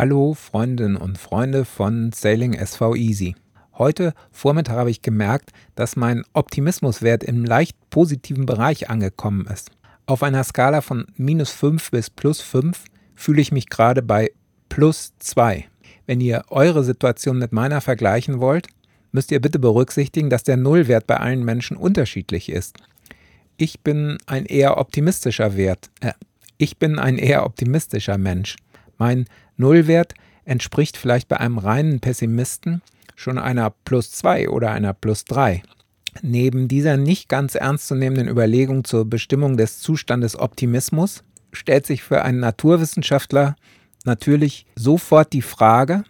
Hallo Freundinnen und Freunde von Sailing SV Easy. Heute Vormittag habe ich gemerkt, dass mein Optimismuswert im leicht positiven Bereich angekommen ist. Auf einer Skala von minus 5 bis plus 5 fühle ich mich gerade bei plus 2. Wenn ihr eure Situation mit meiner vergleichen wollt, müsst ihr bitte berücksichtigen, dass der Nullwert bei allen Menschen unterschiedlich ist. Ich bin ein eher optimistischer Wert. Äh, ich bin ein eher optimistischer Mensch. Mein Nullwert entspricht vielleicht bei einem reinen Pessimisten schon einer plus 2 oder einer plus 3. Neben dieser nicht ganz ernstzunehmenden Überlegung zur Bestimmung des Zustandes Optimismus stellt sich für einen Naturwissenschaftler natürlich sofort die Frage,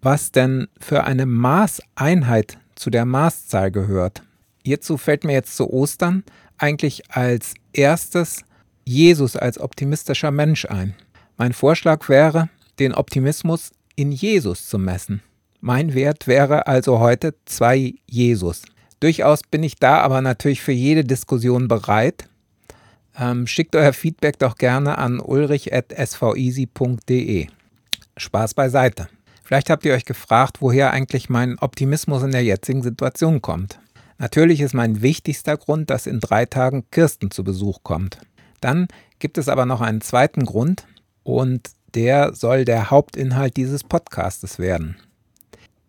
was denn für eine Maßeinheit zu der Maßzahl gehört. Hierzu fällt mir jetzt zu Ostern eigentlich als erstes Jesus als optimistischer Mensch ein. Mein Vorschlag wäre, den Optimismus in Jesus zu messen. Mein Wert wäre also heute 2 Jesus. Durchaus bin ich da aber natürlich für jede Diskussion bereit. Ähm, schickt euer Feedback doch gerne an ulrich.sveasy.de. Spaß beiseite. Vielleicht habt ihr euch gefragt, woher eigentlich mein Optimismus in der jetzigen Situation kommt. Natürlich ist mein wichtigster Grund, dass in drei Tagen Kirsten zu Besuch kommt. Dann gibt es aber noch einen zweiten Grund, und der soll der Hauptinhalt dieses Podcastes werden.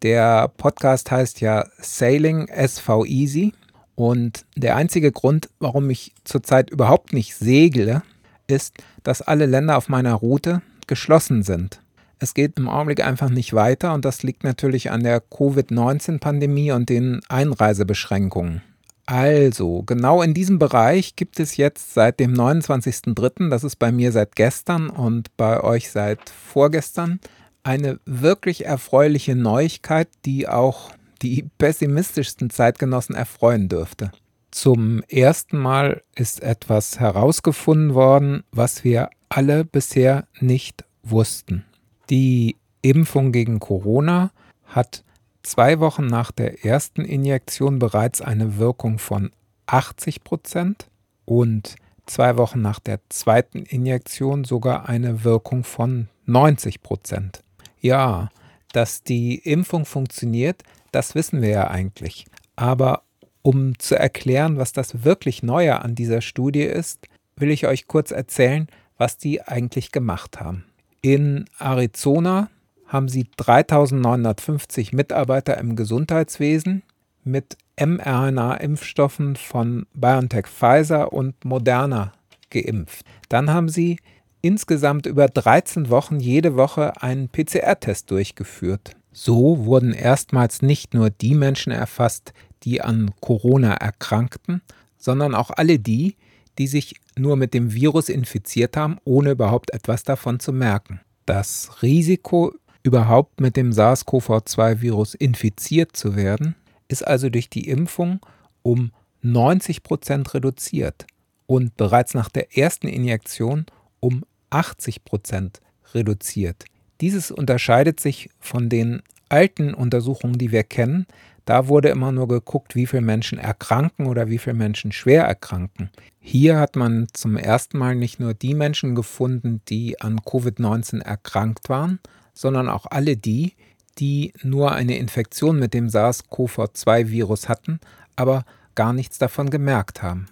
Der Podcast heißt ja Sailing SV Easy und der einzige Grund, warum ich zurzeit überhaupt nicht segle, ist, dass alle Länder auf meiner Route geschlossen sind. Es geht im Augenblick einfach nicht weiter und das liegt natürlich an der Covid-19-Pandemie und den Einreisebeschränkungen. Also, genau in diesem Bereich gibt es jetzt seit dem 29.03., das ist bei mir seit gestern und bei euch seit vorgestern, eine wirklich erfreuliche Neuigkeit, die auch die pessimistischsten Zeitgenossen erfreuen dürfte. Zum ersten Mal ist etwas herausgefunden worden, was wir alle bisher nicht wussten. Die Impfung gegen Corona hat zwei Wochen nach der ersten Injektion bereits eine Wirkung von 80 Prozent und zwei Wochen nach der zweiten Injektion sogar eine Wirkung von 90 Prozent. Ja, dass die Impfung funktioniert, das wissen wir ja eigentlich. Aber um zu erklären, was das wirklich Neue an dieser Studie ist, will ich euch kurz erzählen, was die eigentlich gemacht haben. In Arizona haben sie 3950 Mitarbeiter im Gesundheitswesen mit mRNA-Impfstoffen von BioNTech Pfizer und Moderna geimpft. Dann haben sie insgesamt über 13 Wochen jede Woche einen PCR-Test durchgeführt. So wurden erstmals nicht nur die Menschen erfasst, die an Corona erkrankten, sondern auch alle die, die sich nur mit dem Virus infiziert haben, ohne überhaupt etwas davon zu merken. Das Risiko, überhaupt mit dem SARS-CoV-2-Virus infiziert zu werden, ist also durch die Impfung um 90 Prozent reduziert und bereits nach der ersten Injektion um 80 Prozent reduziert. Dieses unterscheidet sich von den alten Untersuchungen, die wir kennen. Da wurde immer nur geguckt, wie viele Menschen erkranken oder wie viele Menschen schwer erkranken. Hier hat man zum ersten Mal nicht nur die Menschen gefunden, die an Covid-19 erkrankt waren, sondern auch alle die, die nur eine Infektion mit dem SARS-CoV-2-Virus hatten, aber gar nichts davon gemerkt haben.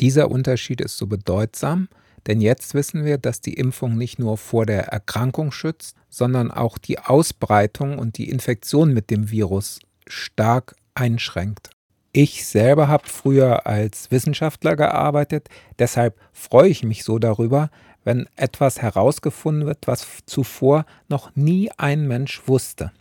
Dieser Unterschied ist so bedeutsam, denn jetzt wissen wir, dass die Impfung nicht nur vor der Erkrankung schützt, sondern auch die Ausbreitung und die Infektion mit dem Virus stark einschränkt. Ich selber habe früher als Wissenschaftler gearbeitet, deshalb freue ich mich so darüber, wenn etwas herausgefunden wird, was zuvor noch nie ein Mensch wusste.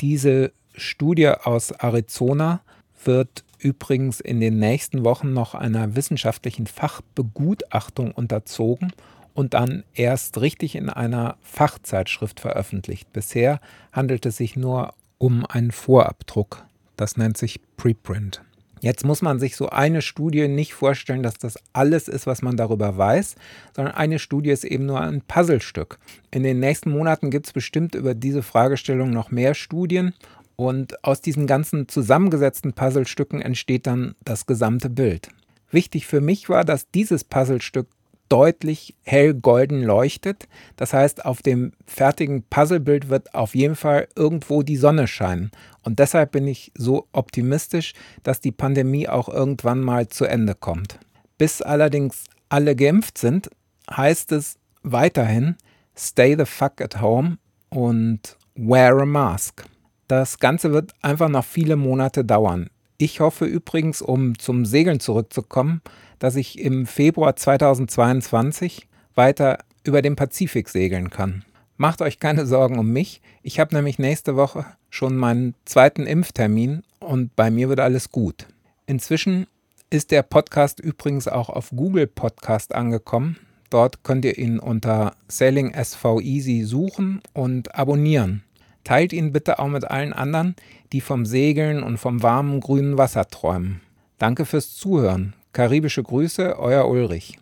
Diese Studie aus Arizona wird übrigens in den nächsten Wochen noch einer wissenschaftlichen Fachbegutachtung unterzogen und dann erst richtig in einer Fachzeitschrift veröffentlicht. Bisher handelt es sich nur um einen Vorabdruck. Das nennt sich Preprint. Jetzt muss man sich so eine Studie nicht vorstellen, dass das alles ist, was man darüber weiß, sondern eine Studie ist eben nur ein Puzzlestück. In den nächsten Monaten gibt es bestimmt über diese Fragestellung noch mehr Studien und aus diesen ganzen zusammengesetzten Puzzlestücken entsteht dann das gesamte Bild. Wichtig für mich war, dass dieses Puzzlestück deutlich hell golden leuchtet. Das heißt, auf dem fertigen Puzzlebild wird auf jeden Fall irgendwo die Sonne scheinen. Und deshalb bin ich so optimistisch, dass die Pandemie auch irgendwann mal zu Ende kommt. Bis allerdings alle geimpft sind, heißt es weiterhin, stay the fuck at home und wear a mask. Das Ganze wird einfach noch viele Monate dauern. Ich hoffe übrigens, um zum Segeln zurückzukommen, dass ich im Februar 2022 weiter über den Pazifik segeln kann. Macht euch keine Sorgen um mich. Ich habe nämlich nächste Woche schon meinen zweiten Impftermin und bei mir wird alles gut. Inzwischen ist der Podcast übrigens auch auf Google Podcast angekommen. Dort könnt ihr ihn unter Sailing SV Easy suchen und abonnieren. Teilt ihn bitte auch mit allen anderen, die vom Segeln und vom warmen grünen Wasser träumen. Danke fürs Zuhören. Karibische Grüße, euer Ulrich.